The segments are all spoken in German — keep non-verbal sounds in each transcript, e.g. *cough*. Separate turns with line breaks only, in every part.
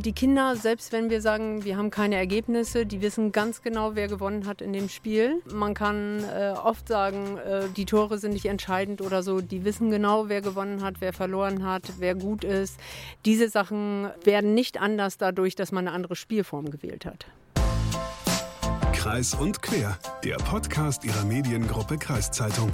Die Kinder, selbst wenn wir sagen, wir haben keine Ergebnisse, die wissen ganz genau, wer gewonnen hat in dem Spiel. Man kann äh, oft sagen, äh, die Tore sind nicht entscheidend oder so. Die wissen genau, wer gewonnen hat, wer verloren hat, wer gut ist. Diese Sachen werden nicht anders dadurch, dass man eine andere Spielform gewählt hat.
Kreis und Quer, der Podcast ihrer Mediengruppe Kreiszeitung.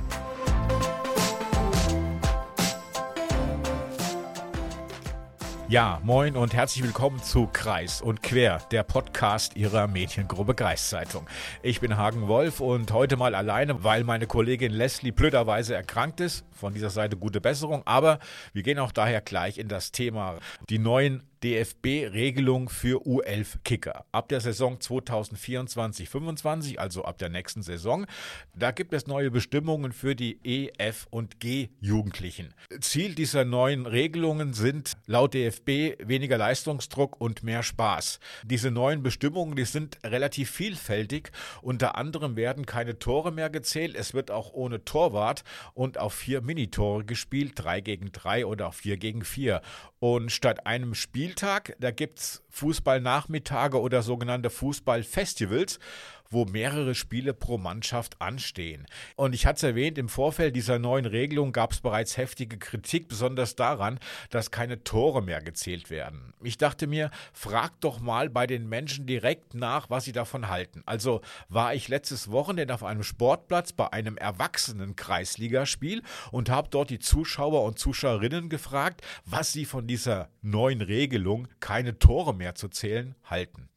Ja, moin und herzlich willkommen zu Kreis und Quer, der Podcast Ihrer Mediengruppe Kreiszeitung. Ich bin Hagen Wolf und heute mal alleine, weil meine Kollegin Leslie blöderweise erkrankt ist. Von dieser Seite gute Besserung, aber wir gehen auch daher gleich in das Thema die neuen DFB-Regelung für U11-Kicker. Ab der Saison 2024-25, also ab der nächsten Saison, da gibt es neue Bestimmungen für die E, F und G-Jugendlichen. Ziel dieser neuen Regelungen sind laut DFB weniger Leistungsdruck und mehr Spaß. Diese neuen Bestimmungen, die sind relativ vielfältig. Unter anderem werden keine Tore mehr gezählt. Es wird auch ohne Torwart und auf vier Minitore gespielt, drei gegen drei oder vier gegen vier. Und statt einem Spieltag, da gibt es Fußballnachmittage oder sogenannte Fußballfestivals wo mehrere Spiele pro Mannschaft anstehen. Und ich hatte es erwähnt, im Vorfeld dieser neuen Regelung gab es bereits heftige Kritik, besonders daran, dass keine Tore mehr gezählt werden. Ich dachte mir, frag doch mal bei den Menschen direkt nach, was sie davon halten. Also war ich letztes Wochenende auf einem Sportplatz bei einem erwachsenen Kreisligaspiel und habe dort die Zuschauer und Zuschauerinnen gefragt, was sie von dieser neuen Regelung, keine Tore mehr zu zählen, halten.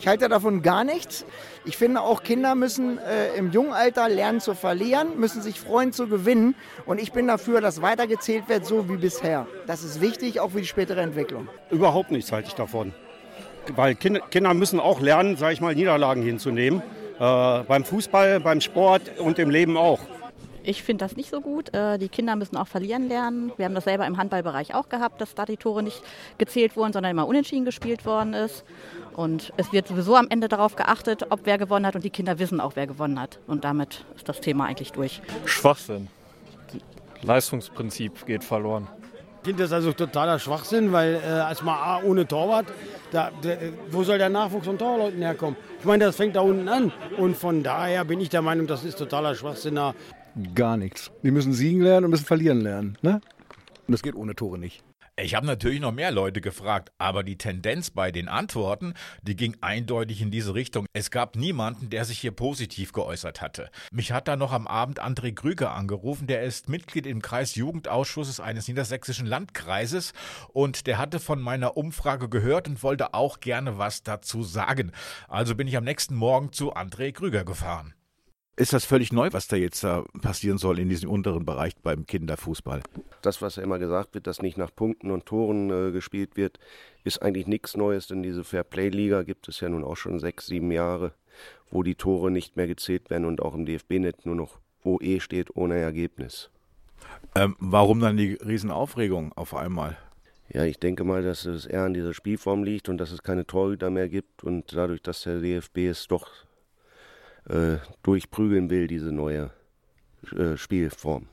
Ich halte davon gar nichts. Ich finde auch Kinder müssen äh, im jungen Alter lernen zu verlieren, müssen sich freuen zu gewinnen. Und ich bin dafür, dass weitergezählt wird, so wie bisher. Das ist wichtig, auch für die spätere Entwicklung.
Überhaupt nichts halte ich davon. Weil Kinder müssen auch lernen, sage ich mal, Niederlagen hinzunehmen. Äh, beim Fußball, beim Sport und im Leben auch.
Ich finde das nicht so gut. Äh, die Kinder müssen auch verlieren lernen. Wir haben das selber im Handballbereich auch gehabt, dass da die Tore nicht gezählt wurden, sondern immer unentschieden gespielt worden ist. Und es wird sowieso am Ende darauf geachtet, ob wer gewonnen hat und die Kinder wissen auch, wer gewonnen hat. Und damit ist das Thema eigentlich durch.
Schwachsinn. Leistungsprinzip geht verloren.
Ich finde das also totaler Schwachsinn, weil äh, erstmal A, ohne Torwart, da, da, wo soll der Nachwuchs von Torleuten herkommen? Ich meine, das fängt da unten an. Und von daher bin ich der Meinung, das ist totaler Schwachsinn. Da
gar nichts. Die müssen siegen lernen und müssen verlieren lernen. Ne? Und das geht ohne Tore nicht.
Ich habe natürlich noch mehr Leute gefragt, aber die Tendenz bei den Antworten, die ging eindeutig in diese Richtung. Es gab niemanden, der sich hier positiv geäußert hatte. Mich hat da noch am Abend André Krüger angerufen, der ist Mitglied im Kreisjugendausschusses eines niedersächsischen Landkreises und der hatte von meiner Umfrage gehört und wollte auch gerne was dazu sagen. Also bin ich am nächsten Morgen zu André Krüger gefahren.
Ist das völlig neu, was da jetzt da passieren soll in diesem unteren Bereich beim Kinderfußball?
Das, was ja immer gesagt wird, dass nicht nach Punkten und Toren äh, gespielt wird, ist eigentlich nichts Neues, denn diese Fairplay-Liga gibt es ja nun auch schon sechs, sieben Jahre, wo die Tore nicht mehr gezählt werden und auch im DFB-Net nur noch OE steht ohne Ergebnis.
Ähm, warum dann die Riesenaufregung auf einmal?
Ja, ich denke mal, dass es eher an dieser Spielform liegt und dass es keine Torhüter mehr gibt und dadurch, dass der DFB es doch äh, durchprügeln will, diese neue äh, Spielform.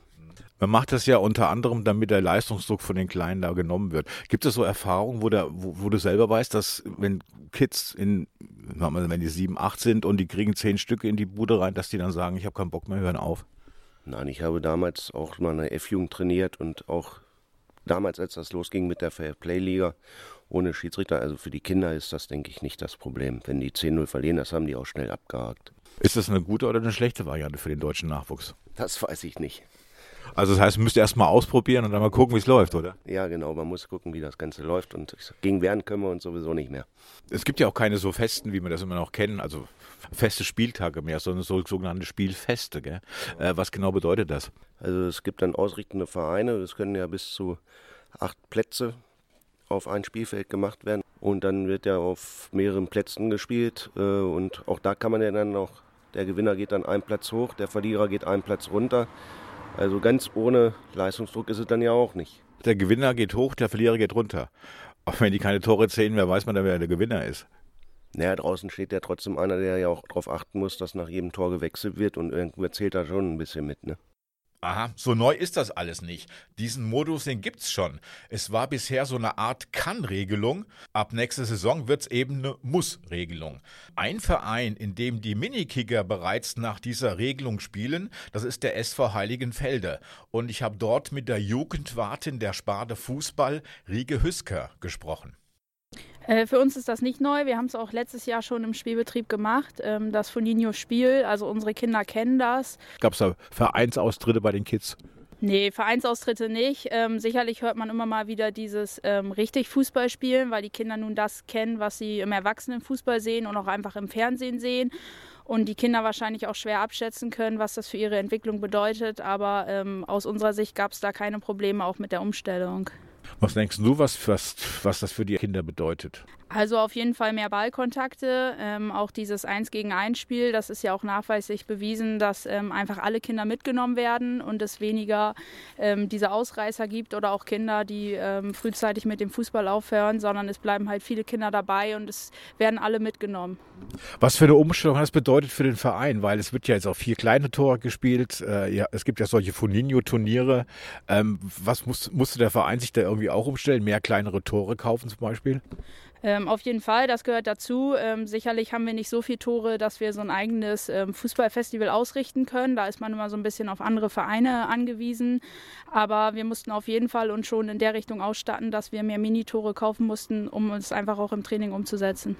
Man macht das ja unter anderem, damit der Leistungsdruck von den Kleinen da genommen wird. Gibt es so Erfahrungen, wo, der, wo, wo, du selber weißt, dass wenn Kids in, wenn die sieben, acht sind und die kriegen zehn Stücke in die Bude rein, dass die dann sagen, ich habe keinen Bock mehr, hören auf?
Nein, ich habe damals auch mal eine F-Jugend trainiert und auch damals, als das losging mit der Fair-Play-Liga ohne Schiedsrichter, also für die Kinder ist das, denke ich, nicht das Problem. Wenn die 10-0 verlieren, das haben die auch schnell abgehakt.
Ist das eine gute oder eine schlechte Variante für den deutschen Nachwuchs?
Das weiß ich nicht.
Also das heißt, man müsste erst mal ausprobieren und dann mal gucken, wie es läuft, oder?
Ja, genau. Man muss gucken, wie das Ganze läuft. Und gegen werden können wir uns sowieso nicht mehr.
Es gibt ja auch keine so festen, wie wir das immer noch kennen, also feste Spieltage mehr, sondern so sogenannte Spielfeste. Gell? Äh, was genau bedeutet das?
Also es gibt dann ausrichtende Vereine. Es können ja bis zu acht Plätze auf ein Spielfeld gemacht werden. Und dann wird ja auf mehreren Plätzen gespielt. Äh, und auch da kann man ja dann noch der Gewinner geht dann einen Platz hoch, der Verlierer geht einen Platz runter. Also ganz ohne Leistungsdruck ist es dann ja auch nicht.
Der Gewinner geht hoch, der Verlierer geht runter. Auch wenn die keine Tore zählen, wer weiß man dann, wer der Gewinner ist.
Naja, draußen steht ja trotzdem einer, der ja auch darauf achten muss, dass nach jedem Tor gewechselt wird und irgendwo zählt da schon ein bisschen mit, ne?
Aha, so neu ist das alles nicht. Diesen Modus, den gibt's schon. Es war bisher so eine Art Kann-Regelung. Ab nächster Saison wird's eben eine Muss-Regelung. Ein Verein, in dem die Minikicker bereits nach dieser Regelung spielen, das ist der SV Heiligenfelde. Und ich habe dort mit der Jugendwartin der Sparte Fußball, Rieke Hüsker, gesprochen.
Äh, für uns ist das nicht neu. Wir haben es auch letztes Jahr schon im Spielbetrieb gemacht. Ähm, das Foninho-Spiel, also unsere Kinder kennen das.
Gab es da Vereinsaustritte bei den Kids?
Nee, Vereinsaustritte nicht. Ähm, sicherlich hört man immer mal wieder dieses ähm, richtig Fußballspielen, weil die Kinder nun das kennen, was sie im Erwachsenenfußball sehen und auch einfach im Fernsehen sehen. Und die Kinder wahrscheinlich auch schwer abschätzen können, was das für ihre Entwicklung bedeutet. Aber ähm, aus unserer Sicht gab es da keine Probleme, auch mit der Umstellung.
Was denkst du, was, was, was das für die Kinder bedeutet?
Also auf jeden Fall mehr Ballkontakte, ähm, auch dieses Eins gegen eins Spiel, das ist ja auch nachweislich bewiesen, dass ähm, einfach alle Kinder mitgenommen werden und es weniger ähm, diese Ausreißer gibt oder auch Kinder, die ähm, frühzeitig mit dem Fußball aufhören, sondern es bleiben halt viele Kinder dabei und es werden alle mitgenommen.
Was für eine Umstellung das bedeutet für den Verein, weil es wird ja jetzt auch vier kleine Tore gespielt, äh, ja, es gibt ja solche Foninho-Turniere. Ähm, was muss, musste der Verein sich da irgendwie auch umstellen? Mehr kleinere Tore kaufen zum Beispiel?
Ähm, auf jeden Fall, das gehört dazu. Ähm, sicherlich haben wir nicht so viele Tore, dass wir so ein eigenes ähm, Fußballfestival ausrichten können. Da ist man immer so ein bisschen auf andere Vereine angewiesen. Aber wir mussten auf jeden Fall uns schon in der Richtung ausstatten, dass wir mehr Minitore kaufen mussten, um es einfach auch im Training umzusetzen.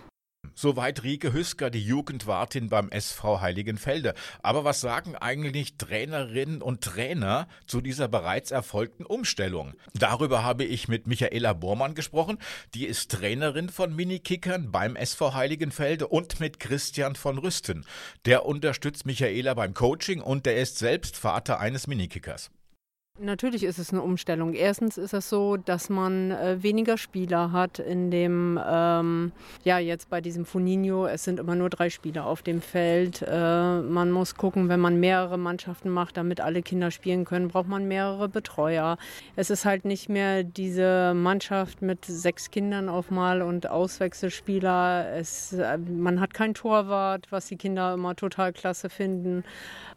Soweit Rieke Hüsker, die Jugendwartin beim SV Heiligenfelde. Aber was sagen eigentlich Trainerinnen und Trainer zu dieser bereits erfolgten Umstellung? Darüber habe ich mit Michaela Bormann gesprochen. Die ist Trainerin von Minikickern beim SV Heiligenfelde und mit Christian von Rüsten. Der unterstützt Michaela beim Coaching und der ist selbst Vater eines Minikickers.
Natürlich ist es eine Umstellung. Erstens ist es so, dass man äh, weniger Spieler hat in dem, ähm, ja, jetzt bei diesem Funinho, es sind immer nur drei Spieler auf dem Feld. Äh, man muss gucken, wenn man mehrere Mannschaften macht, damit alle Kinder spielen können, braucht man mehrere Betreuer. Es ist halt nicht mehr diese Mannschaft mit sechs Kindern auf Mal und Auswechselspieler. Es, äh, man hat kein Torwart, was die Kinder immer total klasse finden.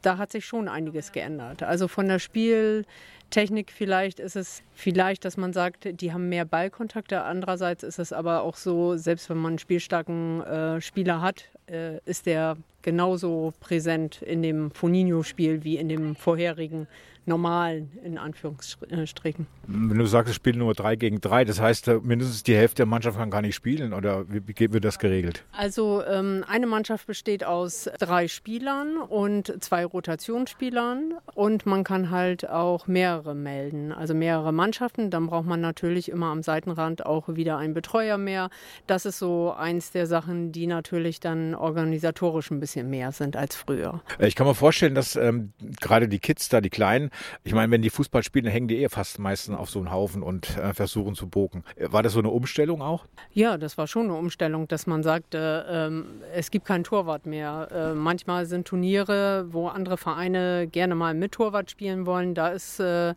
Da hat sich schon einiges geändert. Also von der Spiel Technik vielleicht ist es vielleicht, dass man sagt, die haben mehr Ballkontakte. Andererseits ist es aber auch so, selbst wenn man einen spielstarken äh, Spieler hat, äh, ist der genauso präsent in dem Foninho-Spiel wie in dem vorherigen normalen, in Anführungsstrichen.
Wenn du sagst, es spielen nur drei gegen drei, das heißt, äh, mindestens die Hälfte der Mannschaft kann gar nicht spielen oder wie, wird das geregelt?
Also ähm, eine Mannschaft besteht aus drei Spielern und zwei Rotationsspielern und man kann halt auch mehrere melden, also mehrere Mannschaften. Dann braucht man natürlich immer am Seitenrand auch wieder einen Betreuer mehr. Das ist so eins der Sachen, die natürlich dann organisatorisch ein bisschen mehr sind als früher.
Ich kann mir vorstellen, dass ähm, gerade die Kids da, die Kleinen, ich meine, wenn die Fußball spielen, dann hängen die eh fast meistens auf so einen Haufen und äh, versuchen zu bogen. War das so eine Umstellung auch?
Ja, das war schon eine Umstellung, dass man sagte, ähm, es gibt keinen Torwart mehr. Äh, manchmal sind Turniere, wo andere Vereine gerne mal mit Torwart spielen wollen. Da ist äh,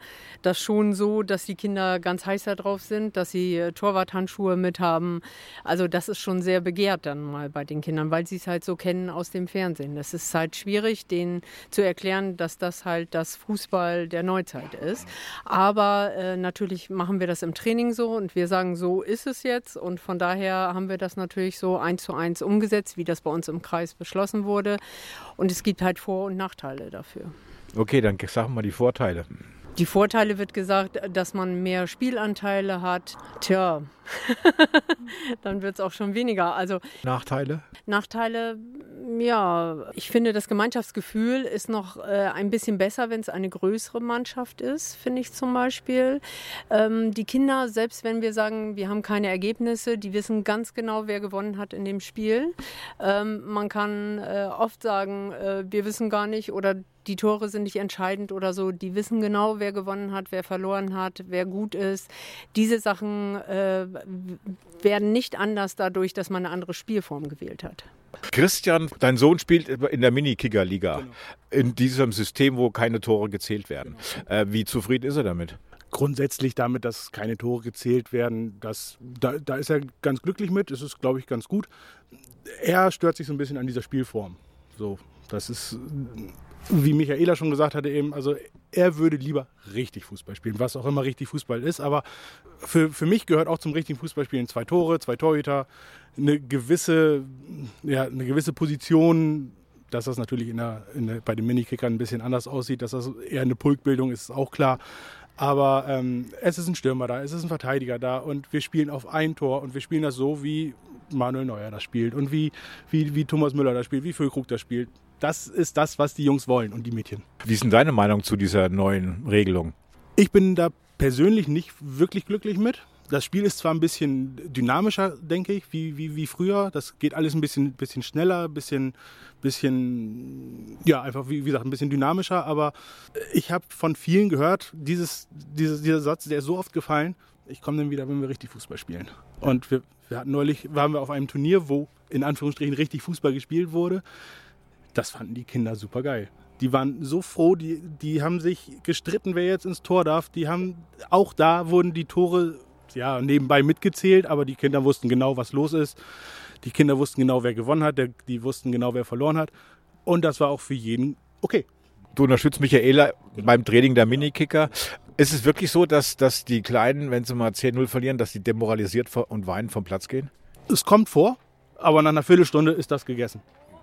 das schon so, dass die Kinder ganz heiß darauf sind, dass sie äh, Torwarthandschuhe mit haben. Also das ist schon sehr begehrt dann mal bei den Kindern, weil sie es halt so kennen aus dem Fernsehen. Das ist halt schwierig, denen zu erklären, dass das halt das Fußball der Neuzeit ist. Aber äh, natürlich machen wir das im Training so und wir sagen, so ist es jetzt. Und von daher haben wir das natürlich so eins zu eins umgesetzt, wie das bei uns im Kreis beschlossen wurde. Und es gibt halt Vor- und Nachteile dafür.
Okay, dann sagen wir mal die Vorteile.
Die Vorteile wird gesagt, dass man mehr Spielanteile hat. Tja, *laughs* dann wird es auch schon weniger. Also
Nachteile?
Nachteile, ja, ich finde, das Gemeinschaftsgefühl ist noch äh, ein bisschen besser, wenn es eine größere Mannschaft ist, finde ich zum Beispiel. Ähm, die Kinder, selbst wenn wir sagen, wir haben keine Ergebnisse, die wissen ganz genau, wer gewonnen hat in dem Spiel. Ähm, man kann äh, oft sagen, äh, wir wissen gar nicht oder die Tore sind nicht entscheidend oder so. Die wissen genau, wer gewonnen hat, wer verloren hat, wer gut ist. Diese Sachen äh, werden nicht anders dadurch, dass man eine andere Spielform gewählt hat.
Christian, dein Sohn spielt in der Mini-Kicker-Liga. Genau. In diesem System, wo keine Tore gezählt werden. Genau. Äh, wie zufrieden ist er damit?
Grundsätzlich damit, dass keine Tore gezählt werden, das, da, da ist er ganz glücklich mit. Das ist, glaube ich, ganz gut. Er stört sich so ein bisschen an dieser Spielform. So, das ist wie Michaela schon gesagt hatte eben, also er würde lieber richtig Fußball spielen, was auch immer richtig Fußball ist. Aber für, für mich gehört auch zum richtigen Fußballspielen zwei Tore, zwei Torhüter, eine gewisse, ja, eine gewisse Position, dass das natürlich in der, in der, bei den Minikickern ein bisschen anders aussieht, dass das eher eine Pulkbildung ist, ist auch klar. Aber ähm, es ist ein Stürmer da, es ist ein Verteidiger da und wir spielen auf ein Tor und wir spielen das so, wie Manuel Neuer das spielt und wie, wie, wie Thomas Müller das spielt, wie Füllkrug das spielt. Das ist das, was die Jungs wollen und die Mädchen.
Wie ist denn deine Meinung zu dieser neuen Regelung?
Ich bin da persönlich nicht wirklich glücklich mit. Das Spiel ist zwar ein bisschen dynamischer, denke ich, wie, wie, wie früher. Das geht alles ein bisschen, bisschen schneller, ein bisschen, bisschen, ja, einfach wie, wie gesagt, ein bisschen dynamischer. Aber ich habe von vielen gehört, dieses, dieses, dieser Satz, der ist so oft gefallen, ich komme dann wieder, wenn wir richtig Fußball spielen. Und wir, wir hatten neulich, waren wir auf einem Turnier, wo in Anführungsstrichen richtig Fußball gespielt wurde. Das fanden die Kinder super geil. Die waren so froh, die, die haben sich gestritten, wer jetzt ins Tor darf. Die haben, auch da wurden die Tore ja, nebenbei mitgezählt, aber die Kinder wussten genau, was los ist. Die Kinder wussten genau, wer gewonnen hat, die wussten genau, wer verloren hat. Und das war auch für jeden okay.
Du unterstützt Michaela beim Training der Minikicker. Ist es wirklich so, dass, dass die Kleinen, wenn sie mal 10-0 verlieren, dass die demoralisiert und weinend vom Platz gehen?
Es kommt vor, aber nach einer Viertelstunde ist das gegessen.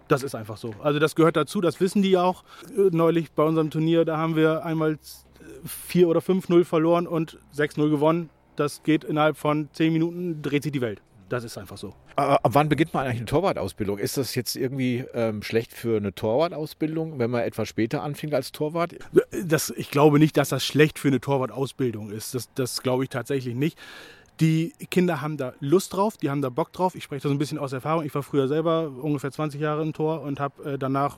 Das ist einfach so. Also das gehört dazu, das wissen die auch. Neulich bei unserem Turnier, da haben wir einmal 4 oder 5-0 verloren und 6-0 gewonnen. Das geht innerhalb von 10 Minuten, dreht sich die Welt. Das ist einfach so.
Aber ab wann beginnt man eigentlich eine Torwartausbildung? Ist das jetzt irgendwie ähm, schlecht für eine Torwartausbildung, wenn man etwas später anfängt als Torwart?
Das, ich glaube nicht, dass das schlecht für eine Torwartausbildung ist. Das, das glaube ich tatsächlich nicht. Die Kinder haben da Lust drauf, die haben da Bock drauf. Ich spreche das ein bisschen aus Erfahrung. Ich war früher selber ungefähr 20 Jahre im Tor und habe äh, danach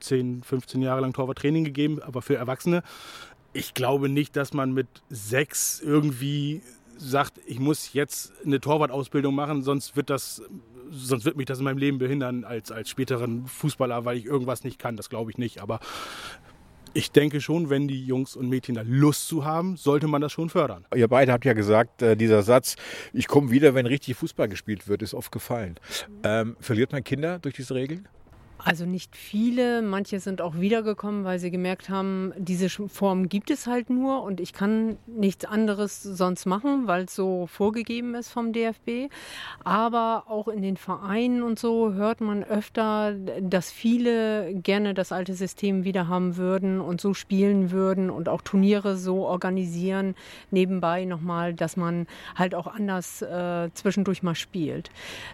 10, 15 Jahre lang Torwarttraining gegeben, aber für Erwachsene. Ich glaube nicht, dass man mit sechs irgendwie sagt, ich muss jetzt eine Torwartausbildung machen, sonst wird das sonst wird mich das in meinem Leben behindern als, als späteren Fußballer, weil ich irgendwas nicht kann. Das glaube ich nicht. Aber ich denke schon, wenn die Jungs und Mädchen da Lust zu haben, sollte man das schon fördern.
Ihr beide habt ja gesagt, äh, dieser Satz, ich komme wieder, wenn richtig Fußball gespielt wird, ist oft gefallen. Ähm, verliert man Kinder durch diese Regeln?
Also nicht viele, manche sind auch wiedergekommen, weil sie gemerkt haben, diese Form gibt es halt nur und ich kann nichts anderes sonst machen, weil es so vorgegeben ist vom DFB. Aber auch in den Vereinen und so hört man öfter, dass viele gerne das alte System wieder haben würden und so spielen würden und auch Turniere so organisieren, nebenbei nochmal, dass man halt auch anders äh, zwischendurch mal spielt.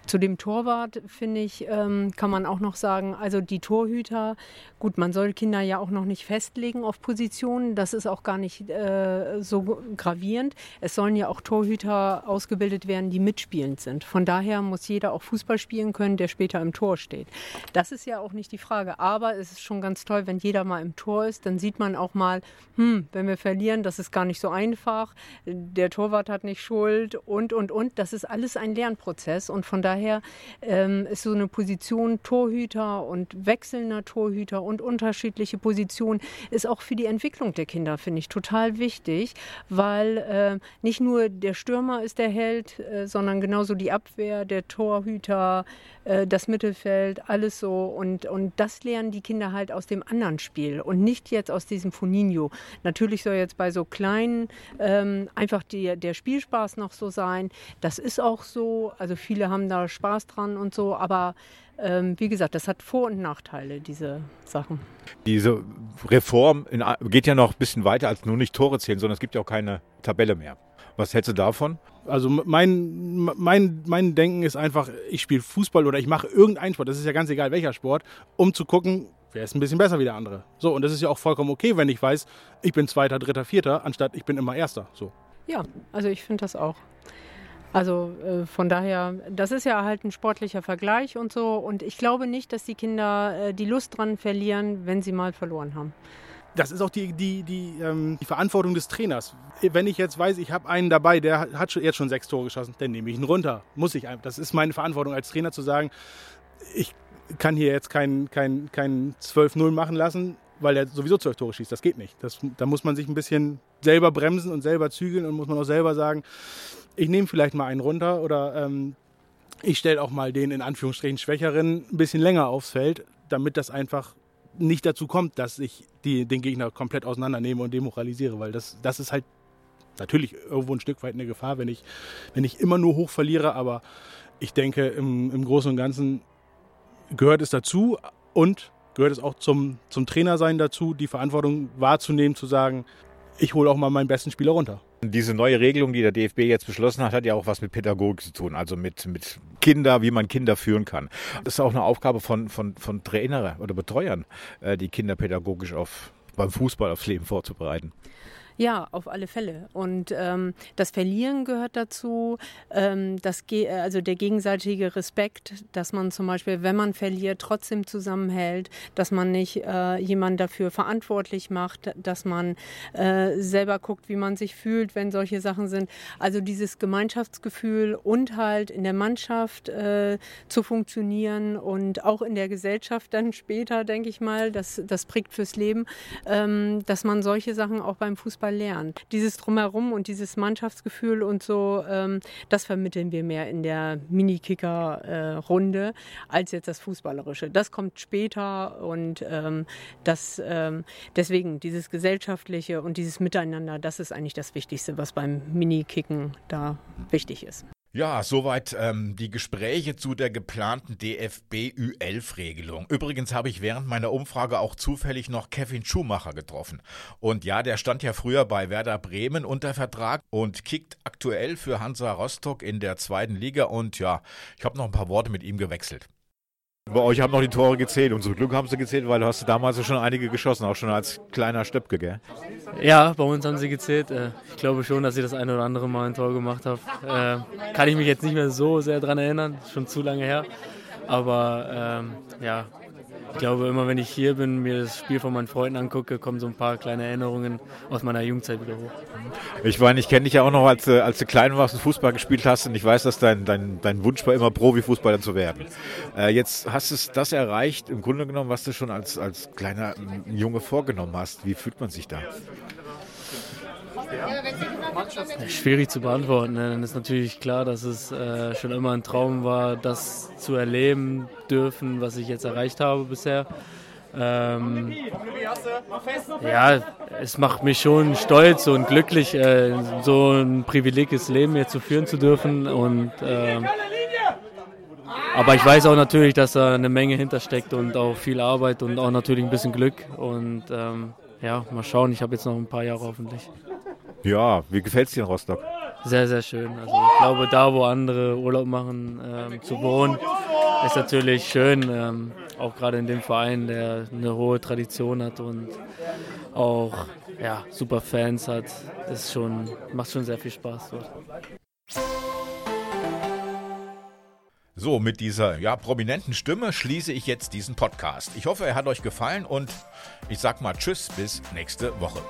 Zu dem Torwart, finde ich, ähm, kann man auch noch sagen, also die Torhüter, gut, man soll Kinder ja auch noch nicht festlegen auf Positionen. Das ist auch gar nicht äh, so gravierend. Es sollen ja auch Torhüter ausgebildet werden, die mitspielend sind. Von daher muss jeder auch Fußball spielen können, der später im Tor steht. Das ist ja auch nicht die Frage. Aber es ist schon ganz toll, wenn jeder mal im Tor ist, dann sieht man auch mal, hm, wenn wir verlieren, das ist gar nicht so einfach. Der Torwart hat nicht Schuld und, und, und. Das ist alles ein Lernprozess. Und von daher ähm, ist so eine Position Torhüter und wechselnder Torhüter und unterschiedliche Positionen ist auch für die Entwicklung der Kinder, finde ich, total wichtig, weil äh, nicht nur der Stürmer ist der Held, äh, sondern genauso die Abwehr, der Torhüter, äh, das Mittelfeld, alles so. Und, und das lernen die Kinder halt aus dem anderen Spiel und nicht jetzt aus diesem Funinho. Natürlich soll jetzt bei so kleinen ähm, einfach die, der Spielspaß noch so sein. Das ist auch so. Also viele haben da Spaß dran und so, aber ähm, wie gesagt, das hat Vor- und Nachteile, diese Sachen.
Diese Reform in, geht ja noch ein bisschen weiter als nur nicht Tore zählen, sondern es gibt ja auch keine Tabelle mehr. Was hältst du davon?
Also mein, mein, mein Denken ist einfach, ich spiele Fußball oder ich mache irgendeinen Sport, das ist ja ganz egal welcher Sport, um zu gucken, wer ist ein bisschen besser wie der andere. So, und das ist ja auch vollkommen okay, wenn ich weiß, ich bin Zweiter, Dritter, Vierter, anstatt ich bin immer Erster. So.
Ja, also ich finde das auch. Also äh, von daher, das ist ja halt ein sportlicher Vergleich und so. Und ich glaube nicht, dass die Kinder äh, die Lust dran verlieren, wenn sie mal verloren haben.
Das ist auch die, die, die, ähm, die Verantwortung des Trainers. Wenn ich jetzt weiß, ich habe einen dabei, der hat jetzt schon sechs Tore geschossen, dann nehme ich ihn runter. Muss ich einfach. Das ist meine Verantwortung als Trainer zu sagen, ich kann hier jetzt kein, kein, kein 12-0 machen lassen, weil er sowieso zwölf Tore schießt. Das geht nicht. Das, da muss man sich ein bisschen selber bremsen und selber zügeln und muss man auch selber sagen, ich nehme vielleicht mal einen runter oder ähm, ich stelle auch mal den in Anführungsstrichen Schwächeren ein bisschen länger aufs Feld, damit das einfach nicht dazu kommt, dass ich die, den Gegner komplett auseinandernehme und demoralisiere, weil das, das ist halt natürlich irgendwo ein Stück weit eine Gefahr, wenn ich, wenn ich immer nur hoch verliere, aber ich denke, im, im Großen und Ganzen gehört es dazu und gehört es auch zum, zum Trainersein dazu, die Verantwortung wahrzunehmen, zu sagen, ich hole auch mal meinen besten Spieler runter.
Diese neue Regelung, die der DFB jetzt beschlossen hat, hat ja auch was mit Pädagogik zu tun, also mit, mit Kinder, wie man Kinder führen kann. Das ist auch eine Aufgabe von, von, von Trainern oder Betreuern, äh, die Kinder pädagogisch auf, beim Fußball aufs Leben vorzubereiten.
Ja, auf alle Fälle. Und ähm, das Verlieren gehört dazu, ähm, das also der gegenseitige Respekt, dass man zum Beispiel, wenn man verliert, trotzdem zusammenhält, dass man nicht äh, jemanden dafür verantwortlich macht, dass man äh, selber guckt, wie man sich fühlt, wenn solche Sachen sind. Also dieses Gemeinschaftsgefühl und halt in der Mannschaft äh, zu funktionieren und auch in der Gesellschaft dann später, denke ich mal, das, das prägt fürs Leben, ähm, dass man solche Sachen auch beim Fußball Fußball lernen. Dieses Drumherum und dieses Mannschaftsgefühl und so, ähm, das vermitteln wir mehr in der Mini-Kicker-Runde äh, als jetzt das Fußballerische. Das kommt später und ähm, das ähm, deswegen dieses Gesellschaftliche und dieses Miteinander, das ist eigentlich das Wichtigste, was beim Mini-Kicken da wichtig ist.
Ja, soweit ähm, die Gespräche zu der geplanten DFB Ü11-Regelung. Übrigens habe ich während meiner Umfrage auch zufällig noch Kevin Schumacher getroffen. Und ja, der stand ja früher bei Werder Bremen unter Vertrag und kickt aktuell für Hansa Rostock in der zweiten Liga. Und ja, ich habe noch ein paar Worte mit ihm gewechselt. Bei euch haben noch die Tore gezählt und zum Glück haben sie gezählt, weil du hast damals schon einige geschossen, auch schon als kleiner Stöpke, gell?
Ja, bei uns haben sie gezählt. Äh, ich glaube schon, dass ich das eine oder andere Mal ein Tor gemacht habe. Äh, kann ich mich jetzt nicht mehr so sehr daran erinnern, schon zu lange her. Aber ähm, ja, ich glaube, immer wenn ich hier bin, mir das Spiel von meinen Freunden angucke, kommen so ein paar kleine Erinnerungen aus meiner Jugendzeit wieder hoch.
Ich meine, ich kenne dich ja auch noch, als, als du klein warst und Fußball gespielt hast und ich weiß, dass dein, dein, dein Wunsch war, immer Profifußballer zu werden. Äh, jetzt hast du das erreicht, im Grunde genommen, was du schon als, als kleiner Junge vorgenommen hast. Wie fühlt man sich da?
Schwierig zu beantworten. Ne? Dann ist natürlich klar, dass es äh, schon immer ein Traum war, das zu erleben dürfen, was ich jetzt erreicht habe bisher. Ähm, ja, es macht mich schon stolz und glücklich, äh, so ein privilegiges Leben hier zu führen zu dürfen. Und, äh, aber ich weiß auch natürlich, dass da eine Menge hintersteckt und auch viel Arbeit und auch natürlich ein bisschen Glück. Und ähm, ja, mal schauen, ich habe jetzt noch ein paar Jahre hoffentlich.
Ja, wie gefällt es dir in Rostock?
Sehr, sehr schön. Also ich glaube, da wo andere Urlaub machen, ähm, zu wohnen, ist natürlich schön. Ähm, auch gerade in dem Verein, der eine hohe Tradition hat und auch ja, super Fans hat. Das schon, macht schon sehr viel Spaß dort.
So, mit dieser ja, prominenten Stimme schließe ich jetzt diesen Podcast. Ich hoffe, er hat euch gefallen und ich sag mal Tschüss bis nächste Woche.